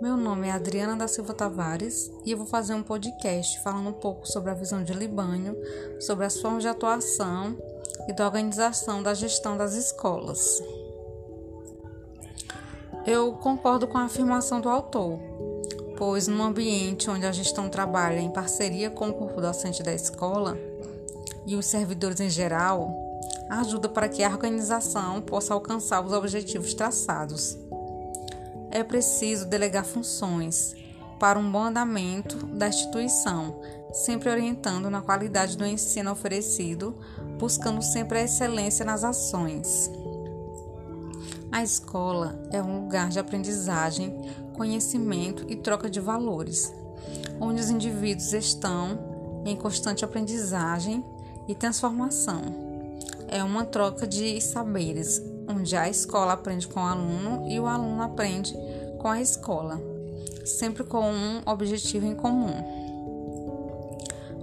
nome é Adriana da Silva Tavares e eu vou fazer um podcast falando um pouco sobre a visão de Libânio, sobre as formas de atuação e da organização da gestão das escolas. Eu concordo com a afirmação do autor, pois num ambiente onde a gestão trabalha em parceria com o corpo docente da escola e os servidores em geral, ajuda para que a organização possa alcançar os objetivos traçados é preciso delegar funções para um bom andamento da instituição, sempre orientando na qualidade do ensino oferecido, buscando sempre a excelência nas ações. A escola é um lugar de aprendizagem, conhecimento e troca de valores, onde os indivíduos estão em constante aprendizagem e transformação. É uma troca de saberes, onde a escola aprende com o aluno e o aluno aprende com a escola, sempre com um objetivo em comum.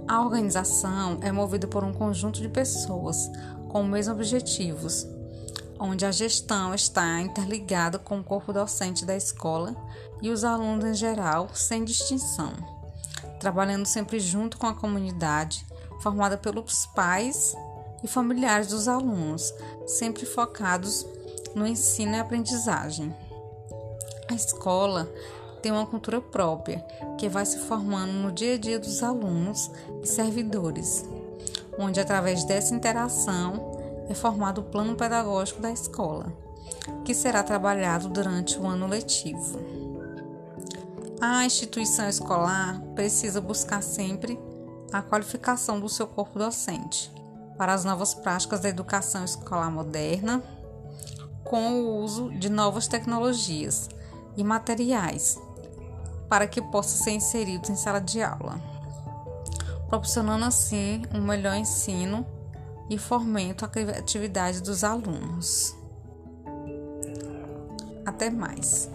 A organização é movida por um conjunto de pessoas com os mesmos objetivos, onde a gestão está interligada com o corpo docente da escola e os alunos em geral, sem distinção, trabalhando sempre junto com a comunidade, formada pelos pais e familiares dos alunos, sempre focados no ensino e aprendizagem. A escola tem uma cultura própria que vai se formando no dia a dia dos alunos e servidores, onde através dessa interação é formado o plano pedagógico da escola, que será trabalhado durante o ano letivo. A instituição escolar precisa buscar sempre a qualificação do seu corpo docente, para as novas práticas da educação escolar moderna, com o uso de novas tecnologias e materiais, para que possam ser inseridos em sala de aula, proporcionando assim um melhor ensino e fomento à criatividade dos alunos. Até mais.